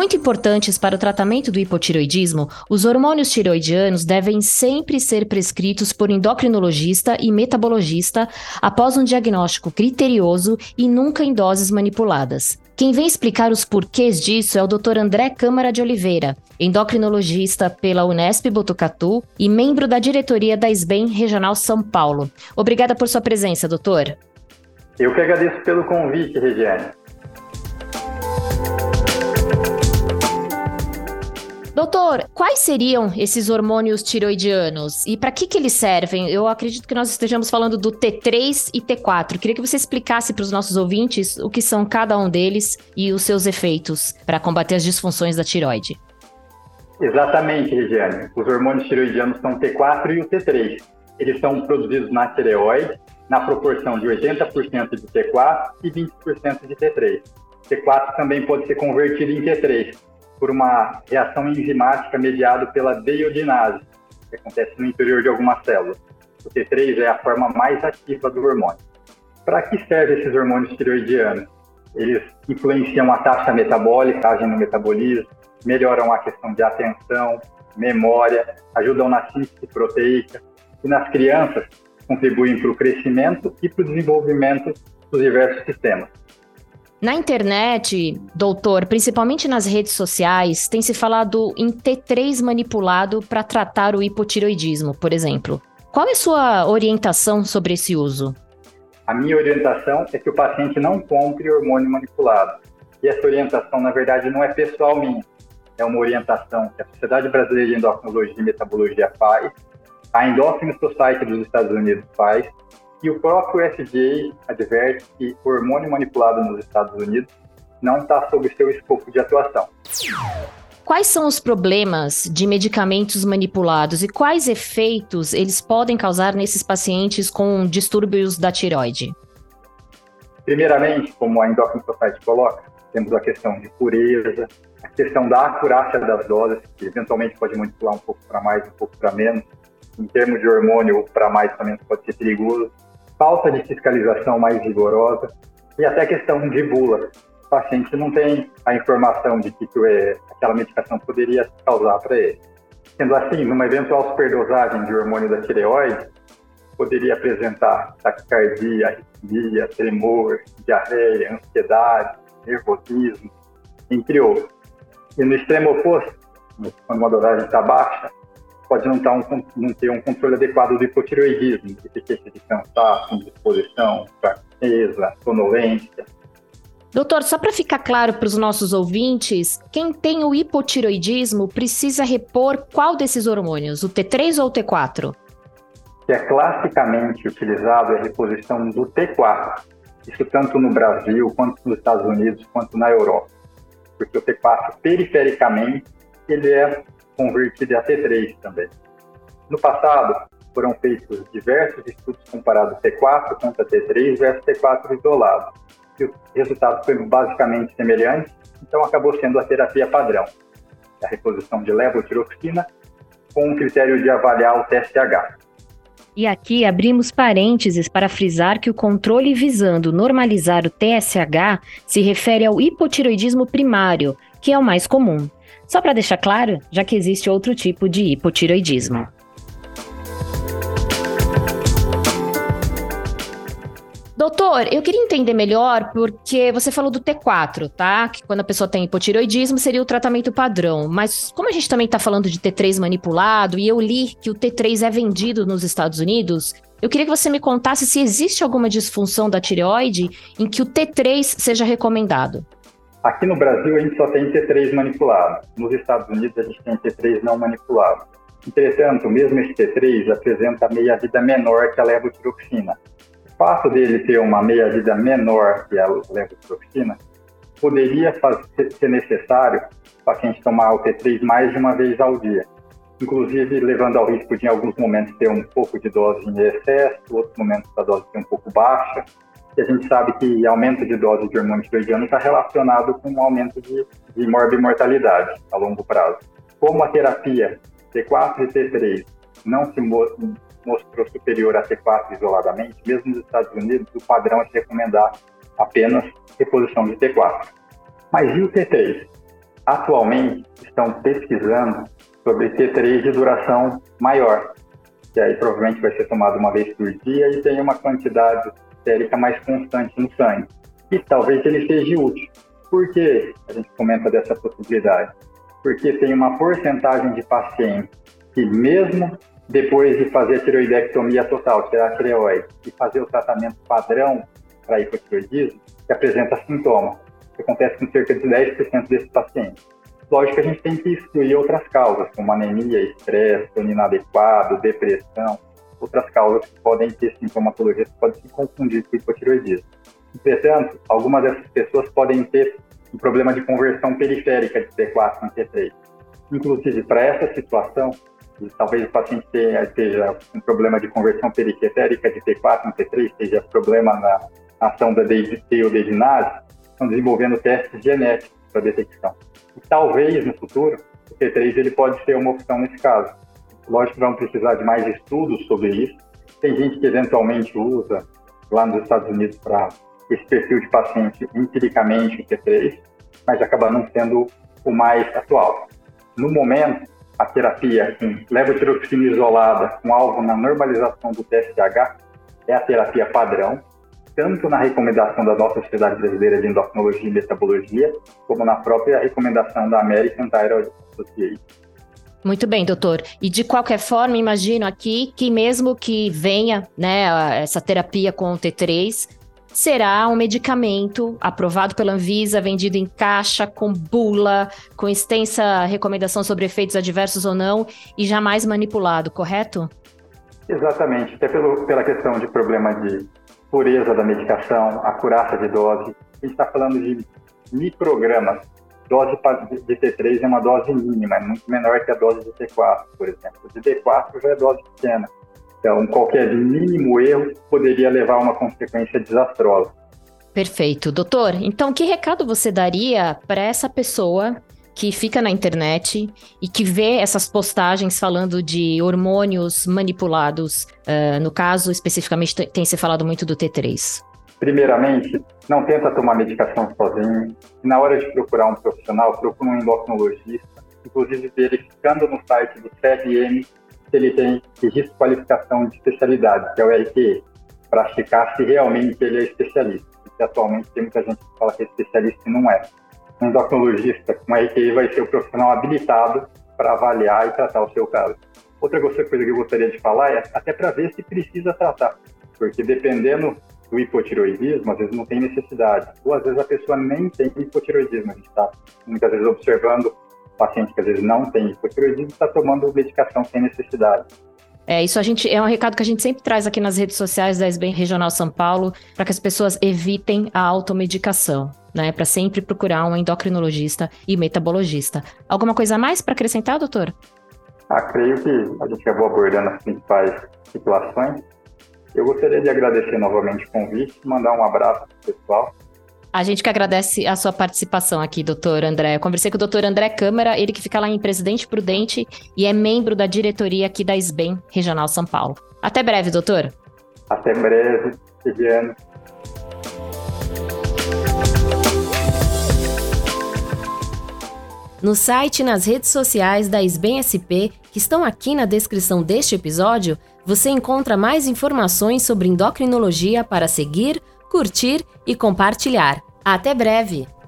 Muito importantes para o tratamento do hipotiroidismo, os hormônios tiroidianos devem sempre ser prescritos por endocrinologista e metabologista após um diagnóstico criterioso e nunca em doses manipuladas. Quem vem explicar os porquês disso é o Dr. André Câmara de Oliveira, endocrinologista pela Unesp Botucatu e membro da diretoria da SBEM Regional São Paulo. Obrigada por sua presença, doutor. Eu que agradeço pelo convite, Regiane. Doutor, quais seriam esses hormônios tiroidianos e para que, que eles servem? Eu acredito que nós estejamos falando do T3 e T4. Queria que você explicasse para os nossos ouvintes o que são cada um deles e os seus efeitos para combater as disfunções da tiroide. Exatamente, Regiane. Os hormônios tiroidianos são o T4 e o T3. Eles são produzidos na tireoide na proporção de 80% de T4 e 20% de T3. T4 também pode ser convertido em T3 por uma reação enzimática mediada pela deiodinase, que acontece no interior de algumas células. O T3 é a forma mais ativa do hormônio. Para que servem esses hormônios tiroidianos? Eles influenciam a taxa metabólica, agem no metabolismo, melhoram a questão de atenção, memória, ajudam na síntese proteica e nas crianças contribuem para o crescimento e para o desenvolvimento dos diversos sistemas. Na internet, doutor, principalmente nas redes sociais, tem se falado em T3 manipulado para tratar o hipotiroidismo, por exemplo. Qual é a sua orientação sobre esse uso? A minha orientação é que o paciente não compre hormônio manipulado. E essa orientação, na verdade, não é pessoal minha. É uma orientação que a Sociedade Brasileira de Endocrinologia e Metabologia faz, a Endocrine Society dos Estados Unidos faz, e o próprio FDA adverte que o hormônio manipulado nos Estados Unidos não está sob seu escopo de atuação. Quais são os problemas de medicamentos manipulados e quais efeitos eles podem causar nesses pacientes com distúrbios da tiroide? Primeiramente, como a Endocrine Society coloca, temos a questão de pureza, a questão da acurácia das doses, que eventualmente pode manipular um pouco para mais, um pouco para menos. Em termos de hormônio, para mais ou menos pode ser perigoso falta de fiscalização mais rigorosa e até questão de bula. O paciente não tem a informação de que é, aquela medicação poderia causar para ele. Sendo assim, numa eventual superdosagem de hormônio da tireoide, poderia apresentar taquicardia, arritmia, tremor, diarreia, ansiedade, nervosismo, entre outros. E no extremo oposto, quando uma dosagem está baixa, pode não, tá um, não ter um controle adequado do hipotireoidismo, deficiência de cansaço, indisposição, fraqueza, sonolência. Doutor, só para ficar claro para os nossos ouvintes, quem tem o hipotireoidismo precisa repor qual desses hormônios, o T3 ou o T4? Que é classicamente utilizado é a reposição do T4. Isso tanto no Brasil, quanto nos Estados Unidos, quanto na Europa. Porque o T4, perifericamente, ele é convertida a T3 também. No passado, foram feitos diversos estudos comparados T4 contra T3 versus T4 isolado. E o resultado foi basicamente semelhante, então acabou sendo a terapia padrão, a reposição de levotiroxina com o critério de avaliar o TSH. E aqui abrimos parênteses para frisar que o controle visando normalizar o TSH se refere ao hipotiroidismo primário, que é o mais comum. Só para deixar claro, já que existe outro tipo de hipotiroidismo. Doutor, eu queria entender melhor porque você falou do T4, tá? Que quando a pessoa tem hipotiroidismo seria o tratamento padrão. Mas como a gente também está falando de T3 manipulado e eu li que o T3 é vendido nos Estados Unidos, eu queria que você me contasse se existe alguma disfunção da tireoide em que o T3 seja recomendado. Aqui no Brasil, a gente só tem T3 manipulado. Nos Estados Unidos, a gente tem T3 não manipulado. Entretanto, mesmo esse T3 apresenta meia-vida menor que a levotiroxina. O fato dele ter uma meia-vida menor que a levotiroxina poderia fazer, ser necessário o paciente tomar o T3 mais de uma vez ao dia, inclusive levando ao risco de, em alguns momentos, ter um pouco de dose em excesso, outros momentos a dose ser um pouco baixa, que a gente sabe que aumento de dose de hormônio tiroidiano está relacionado com um aumento de, de morbimortalidade a longo prazo. Como a terapia T4 e T3 não se mostrou superior a T4 isoladamente, mesmo nos Estados Unidos, o padrão é recomendar apenas reposição de T4. Mas e o T3? atualmente estão pesquisando sobre T3 de duração maior, que aí provavelmente vai ser tomado uma vez por dia e tem uma quantidade sérica mais constante no sangue. E talvez ele seja útil. Por que a gente comenta dessa possibilidade? Porque tem uma porcentagem de pacientes que, mesmo depois de fazer a tiroidectomia total, tirar a tireoide e fazer o tratamento padrão para hipotiroidismo, que apresenta sintomas, que acontece com cerca de 10% desses pacientes. Lógico que a gente tem que excluir outras causas, como anemia, estresse, sono inadequado, depressão, outras causas que podem ter sintomatologia que podem se confundir com hipotiroidismo. Entretanto, algumas dessas pessoas podem ter um problema de conversão periférica de T4 em T3. Inclusive, para essa situação, talvez o paciente esteja um problema de conversão periférica de T4 em T3, seja problema na ação da teodesinase, estão desenvolvendo testes genéticos para detecção. E talvez no futuro, o T3 ele pode ser uma opção nesse caso. Lógico que vamos precisar de mais estudos sobre isso. Tem gente que eventualmente usa lá nos Estados Unidos para esse perfil de paciente empiricamente o T3, mas acaba não sendo o mais atual. No momento, a terapia com levotiroxina isolada com alvo na normalização do TSH é a terapia padrão, tanto na recomendação da nossa Sociedade Brasileira de Endocrinologia e Metabologia, como na própria recomendação da American Thyroid Association. Muito bem, doutor. E de qualquer forma, imagino aqui que mesmo que venha né, essa terapia com o T3, será um medicamento aprovado pela Anvisa, vendido em caixa, com bula, com extensa recomendação sobre efeitos adversos ou não, e jamais manipulado, correto? Exatamente, até pelo, pela questão de problema de pureza da medicação, acurácia de dose. A gente está falando de microgramas. Dose de T3 é uma dose mínima, é muito menor que a dose de T4, por exemplo. De T4 já é dose pequena. Então, qualquer mínimo erro poderia levar a uma consequência desastrosa. Perfeito. Doutor, então que recado você daria para essa pessoa que fica na internet e que vê essas postagens falando de hormônios manipulados? Uh, no caso, especificamente, tem se falado muito do T3. Primeiramente, não tenta tomar medicação sozinho. Na hora de procurar um profissional, procura um endocrinologista, inclusive verificando no site do CRM ele tem registro de qualificação de especialidade, que é o RQE, para checar se realmente ele é especialista. Porque atualmente tem muita gente que fala que é especialista e não é. Um endocrinologista com RQE vai ser o profissional habilitado para avaliar e tratar o seu caso. Outra coisa que eu gostaria de falar é até para ver se precisa tratar, porque dependendo do hipotiroidismo, às vezes não tem necessidade, ou às vezes a pessoa nem tem hipotiroidismo, a gente está muitas vezes observando paciente que às vezes não tem hipotiroidismo está tomando medicação sem necessidade. É, isso a gente é um recado que a gente sempre traz aqui nas redes sociais da SBEM Regional São Paulo, para que as pessoas evitem a automedicação, né? Para sempre procurar um endocrinologista e metabologista. Alguma coisa a mais para acrescentar, doutor? Ah, creio que a gente acabou abordando as principais situações. Eu gostaria de agradecer novamente o convite, mandar um abraço para o pessoal a gente que agradece a sua participação aqui, doutor André. Eu conversei com o doutor André Câmara, ele que fica lá em Presidente Prudente e é membro da diretoria aqui da SBEM Regional São Paulo. Até breve, doutor. Até breve, Viviane. No site e nas redes sociais da SBEM SP, que estão aqui na descrição deste episódio, você encontra mais informações sobre endocrinologia para seguir curtir e compartilhar. Até breve!